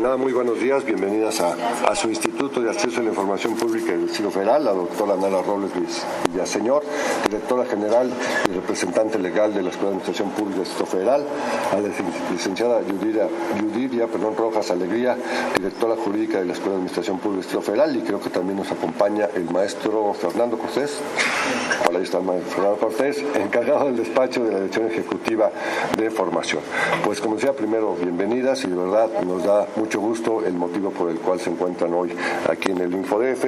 Nada, muy buenos días, bienvenidas a, su Instituto de Acceso a la Información Pública del Distrito Federal, la doctora Nala Robles Villaseñor, directora general y representante legal de la Escuela de Administración Pública del Distrito Federal, a la licenciada Yudiria, perdón, Rojas Alegría, directora jurídica de la Escuela de Administración Pública del Distrito Federal, y creo que también nos acompaña el maestro Fernando Cortés, ahí está el maestro Fernando Cortés, encargado del despacho de la Dirección Ejecutiva de Formación. Pues como decía, primero, bienvenidas y de verdad nos da mucho gusto el motivo por el cual se encuentran hoy aquí en el InfoDF,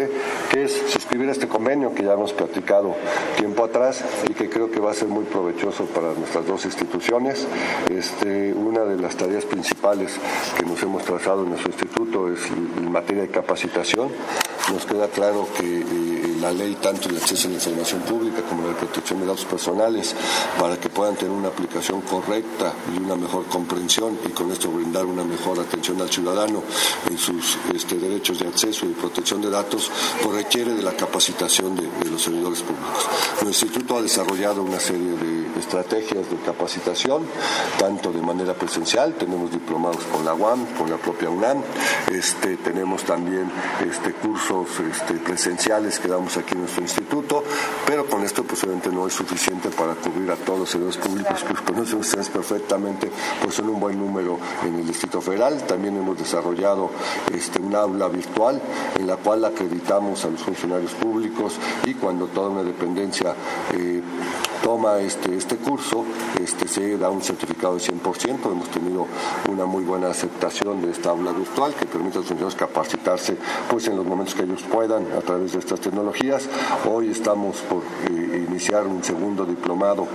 que es suscribir este convenio que ya hemos platicado tiempo atrás y que creo que va a ser muy provechoso para nuestras dos instituciones. Este, una de las tareas principales que nos hemos trazado en nuestro instituto es en materia de capacitación. Nos queda claro que eh, la ley tanto de acceso a la información pública como la de protección de datos personales para que puedan tener una aplicación correcta y una mejor comprensión y con esto brindar una mejor atención al ciudadano en sus este, derechos de acceso y protección de datos, pues requiere de la capacitación de, los servidores públicos. Nuestro instituto ha desarrollado una serie de estrategias de capacitación, tanto de manera presencial, tenemos diplomados con la UAM, con la propia UNAM, este, tenemos también este, cursos este, presenciales que damos aquí en nuestro instituto, pero con esto pues obviamente no es suficiente para cubrir a todos los servidores públicos que conocen ustedes perfectamente, pues son un buen número en el Distrito Federal. También hemos desarrollado este, un aula virtual en la cual acreditamos a los funcionarios públicos y cuando toda una dependencia eh, toma este, este curso, este, se da un certificado de 100%. Hemos tenido una muy buena aceptación de esta aula virtual que permite a los funcionarios capacitarse pues, en los momentos que ellos puedan a través de estas tecnologías. Hoy estamos por eh, iniciar un segundo diplomado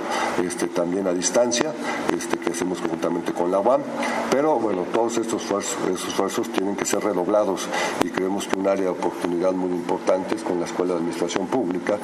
este, también a distancia, este, hacemos conjuntamente con la UAM, pero bueno, todos estos esfuerzos, esfuerzos tienen que ser redoblados y creemos que un área de oportunidad muy importante es con la Escuela de Administración Pública,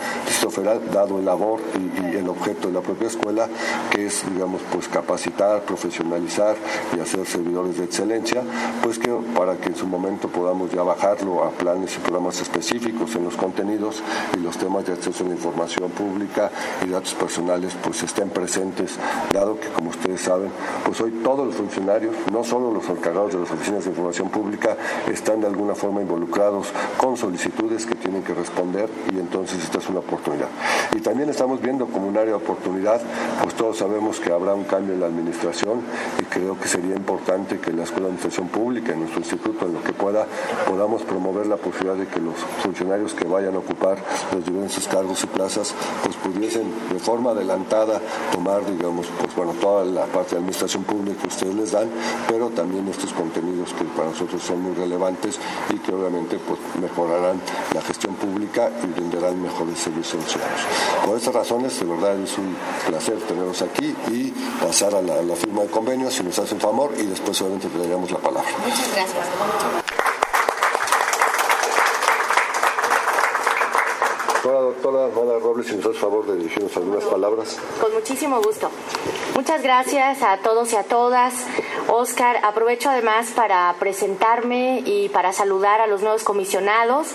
Federal, dado el labor y, y el objeto de la propia escuela, que es, digamos, pues capacitar, profesionalizar y hacer servidores de excelencia, pues que para que en su momento podamos ya bajarlo a planes y programas específicos en los contenidos y los temas de acceso a la información pública y datos personales pues estén presentes, dado que como ustedes saben, pues hoy todos los funcionarios, no solo los encargados de las oficinas de información pública, están de alguna forma involucrados con solicitudes que tienen que responder y entonces esta es una oportunidad. Y también estamos viendo como un área de oportunidad, pues todos sabemos que habrá un cambio en la administración y creo que sería importante que la Escuela de Administración Pública, en nuestro instituto, en lo que pueda, podamos promover la posibilidad de que los funcionarios que vayan a ocupar los diversos cargos y plazas, pues pudiesen de forma adelantada tomar, digamos, pues bueno, toda la parte de administración pública que ustedes les dan, pero también estos contenidos que para nosotros son muy relevantes y que obviamente pues mejorarán la gestión pública y brindarán mejores servicios a los ciudadanos. Por estas razones, de verdad, es un placer tenerlos aquí y pasar a la, firma de convenio, si nos hacen favor, y después obviamente te daríamos la palabra. Muchas gracias. Doctora Robles, si nos hace favor de dirigirnos algunas palabras. Con muchísimo gusto. Muchas gracias a todos y a todas. Oscar, aprovecho además para presentarme y para saludar a los nuevos comisionados.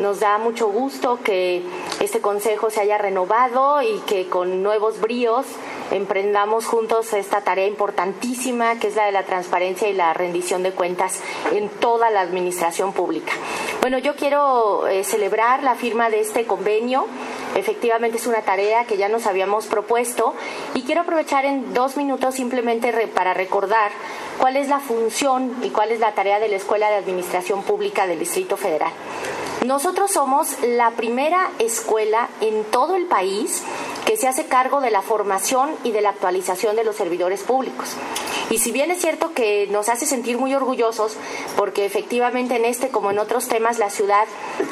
Nos da mucho gusto que este consejo se haya renovado y que con nuevos bríos emprendamos juntos esta tarea importantísima que es la de la transparencia y la rendición de cuentas en toda la administración pública. Bueno, yo quiero eh, celebrar la firma de este convenio. Efectivamente es una tarea que ya nos habíamos propuesto y quiero aprovechar en dos minutos simplemente para recordar cuál es la función y cuál es la tarea de la Escuela de Administración Pública del Distrito Federal. Nosotros somos la primera escuela en todo el país que se hace cargo de la formación y de la actualización de los servidores públicos. Y si bien es cierto que nos hace sentir muy orgullosos, porque efectivamente en este como en otros temas la ciudad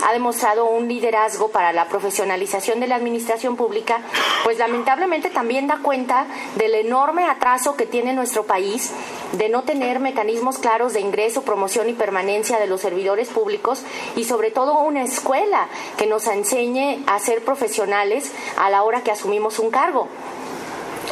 ha demostrado un liderazgo para la profesionalización de la administración pública, pues lamentablemente también da cuenta del enorme atraso que tiene nuestro país de no tener mecanismos claros de ingreso, promoción y permanencia de los servidores públicos y sobre todo una escuela que nos enseñe a ser profesionales a la hora que asumimos un cargo.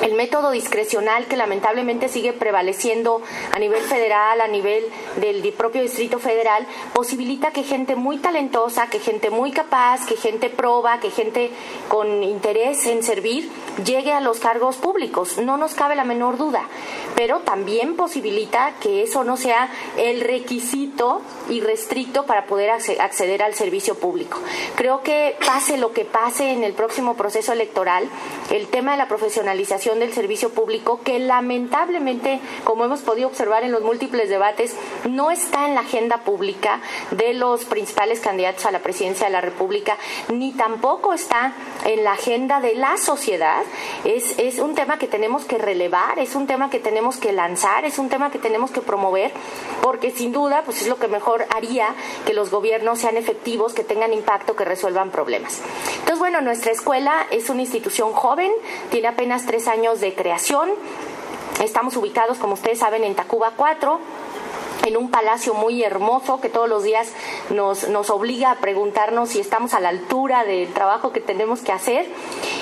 El método discrecional que lamentablemente sigue prevaleciendo a nivel federal, a nivel del propio Distrito Federal, posibilita que gente muy talentosa, que gente muy capaz, que gente proba, que gente con interés en servir, llegue a los cargos públicos. No nos cabe la menor duda, pero también posibilita que eso no sea el requisito y restricto para poder acceder al servicio público. Creo que pase lo que pase en el próximo proceso electoral, el tema de la profesionalización del servicio público que lamentablemente, como hemos podido observar en los múltiples debates, no está en la agenda pública de los principales candidatos a la presidencia de la República, ni tampoco está en la agenda de la sociedad. Es, es un tema que tenemos que relevar, es un tema que tenemos que lanzar, es un tema que tenemos que promover, porque sin duda pues es lo que mejor haría que los gobiernos sean efectivos, que tengan impacto, que resuelvan problemas. Entonces, bueno, nuestra escuela es una institución joven, tiene apenas tres años de creación. Estamos ubicados, como ustedes saben, en Tacuba 4, en un palacio muy hermoso que todos los días nos, nos obliga a preguntarnos si estamos a la altura del trabajo que tenemos que hacer.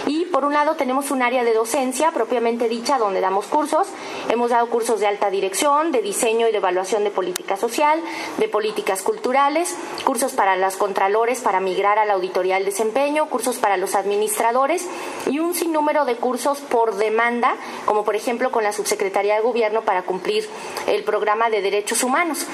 Y por un lado tenemos un área de docencia propiamente dicha donde damos cursos. Hemos dado cursos de alta dirección, de diseño y de evaluación de política social, de políticas culturales, cursos para las contralores para migrar a la auditoría del desempeño, cursos para los administradores y un sinnúmero de cursos por demanda, como por ejemplo con la Subsecretaría de Gobierno para cumplir el programa de derechos humanos.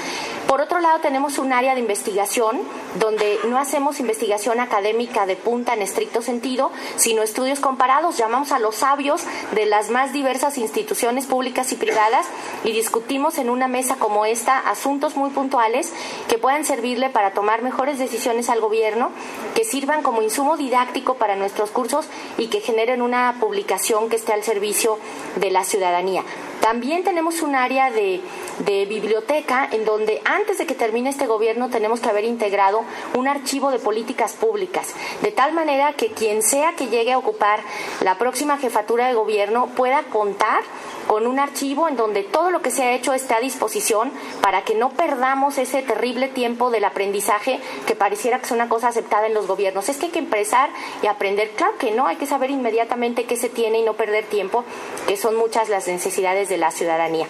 Por otro lado, tenemos un área de investigación donde no hacemos investigación académica de punta en estricto sentido, sino estudios comparados. Llamamos a los sabios de las más diversas instituciones públicas y privadas y discutimos en una mesa como esta asuntos muy puntuales que puedan servirle para tomar mejores decisiones al gobierno, que sirvan como insumo didáctico para nuestros cursos y que generen una publicación que esté al servicio de la ciudadanía. También tenemos un área de, biblioteca en donde antes de que termine este gobierno tenemos que haber integrado un archivo de políticas públicas, de tal manera que quien sea que llegue a ocupar la próxima jefatura de gobierno pueda contar con un archivo en donde todo lo que se ha hecho esté a disposición para que no perdamos ese terrible tiempo del aprendizaje que pareciera que es una cosa aceptada en los gobiernos. Es que hay que empezar y aprender. Claro que no, hay que saber inmediatamente qué se tiene y no perder tiempo, que son muchas las necesidades de la ciudadanía.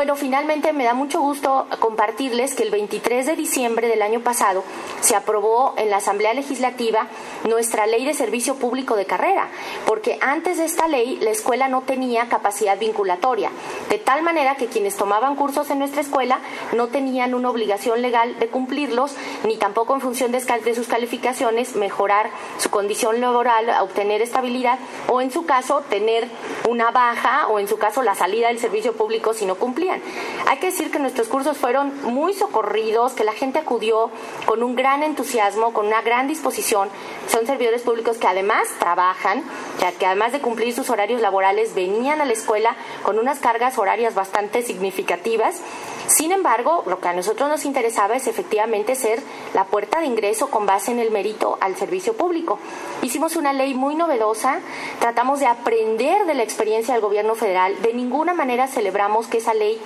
Bueno, finalmente me da mucho gusto compartirles que el 23 de diciembre del año pasado se aprobó en la Asamblea Legislativa nuestra ley de servicio público de carrera, porque antes de esta ley la escuela no tenía capacidad vinculatoria, de tal manera que quienes tomaban cursos en nuestra escuela no tenían una obligación legal de cumplirlos, ni tampoco en función de, sus calificaciones mejorar su condición laboral, obtener estabilidad o en su caso tener una baja o en su caso la salida del servicio público si no cumplían. Hay que decir que nuestros cursos fueron muy socorridos, que la gente acudió con un gran entusiasmo, con una gran disposición. Son servidores públicos que además trabajan, ya que además de cumplir sus horarios laborales venían a la escuela con unas cargas horarias bastante significativas. Sin embargo, lo que a nosotros nos interesaba es efectivamente ser la puerta de ingreso con base en el mérito al servicio público. Hicimos una ley muy novedosa, tratamos de aprender de la experiencia del gobierno federal, de ninguna manera celebramos que esa ley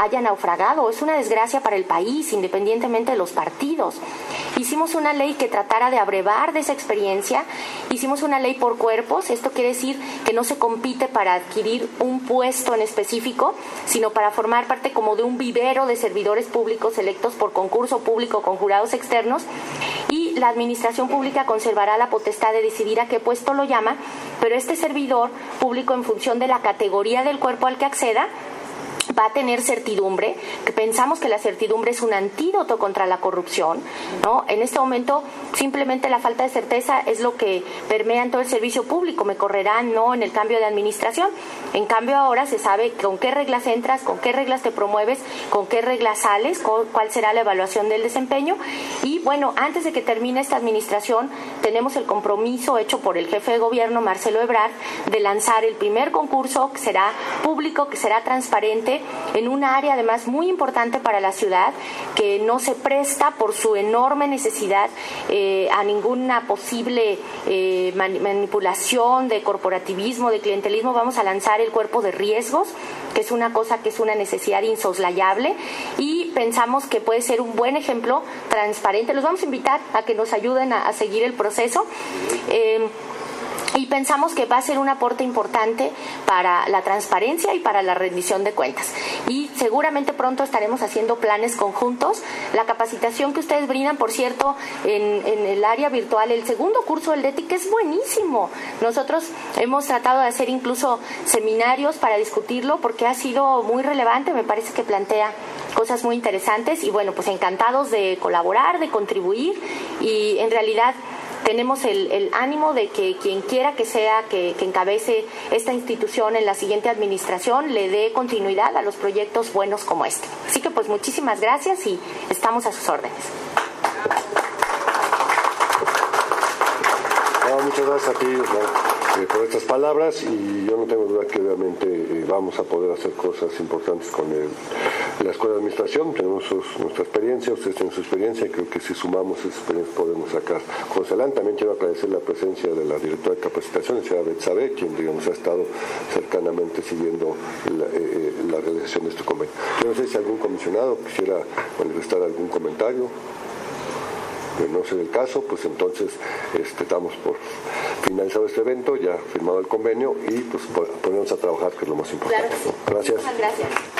haya naufragado. Es una desgracia para el país, independientemente de los partidos. Hicimos una ley que tratara de abrevar de esa experiencia. Hicimos una ley por cuerpos. Esto quiere decir que no se compite para adquirir un puesto en específico, sino para formar parte como de un vivero de servidores públicos electos por concurso público con jurados externos. Y la administración pública conservará la potestad de decidir a qué puesto lo llama, pero este servidor público en función de la categoría del cuerpo al que acceda va a tener certidumbre, que pensamos que la certidumbre es un antídoto contra la corrupción, ¿no? En este momento simplemente la falta de certeza es lo que permea en todo el servicio público, me correrán no en el cambio de administración. En cambio ahora se sabe con qué reglas entras, con qué reglas te promueves, con qué reglas sales, cuál será la evaluación del desempeño y bueno, antes de que termine esta administración tenemos el compromiso hecho por el jefe de gobierno Marcelo Ebrard de lanzar el primer concurso que será público, que será transparente en un área además muy importante para la ciudad que no se presta por su enorme necesidad eh, a ninguna posible eh, manipulación de corporativismo, de clientelismo. Vamos a lanzar el cuerpo de riesgos, que es una cosa que es una necesidad insoslayable y pensamos que puede ser un buen ejemplo transparente. Los vamos a invitar a que nos ayuden a, seguir el proceso. Eh, y pensamos que va a ser un aporte importante para la transparencia y para la rendición de cuentas. Y seguramente pronto estaremos haciendo planes conjuntos. La capacitación que ustedes brindan, por cierto, en, el área virtual, el segundo curso del DETIC es buenísimo. Nosotros hemos tratado de hacer incluso seminarios para discutirlo porque ha sido muy relevante, me parece que plantea cosas muy interesantes y bueno, pues encantados de colaborar, de contribuir y en realidad tenemos el, ánimo de que quien quiera que sea que, encabece esta institución en la siguiente administración le dé continuidad a los proyectos buenos como este. Así que pues muchísimas gracias y estamos a sus órdenes. muchas gracias a ti eh, por estas palabras y yo no tengo duda que obviamente eh, vamos a poder hacer cosas importantes con la Escuela de Administración. Tenemos nuestra experiencia, ustedes tienen su experiencia y creo que si sumamos esa experiencia podemos sacar cosas adelante. También quiero agradecer la presencia de la directora de capacitación, la señora Betsabe, quien digamos ha estado cercanamente siguiendo la, eh, la realización de este convenio. Yo no sé si algún comisionado quisiera manifestar algún comentario no ser el caso, pues entonces este, estamos por finalizado este evento, ya firmado el convenio y pues ponemos a trabajar, que es lo más importante. Gracias. Gracias.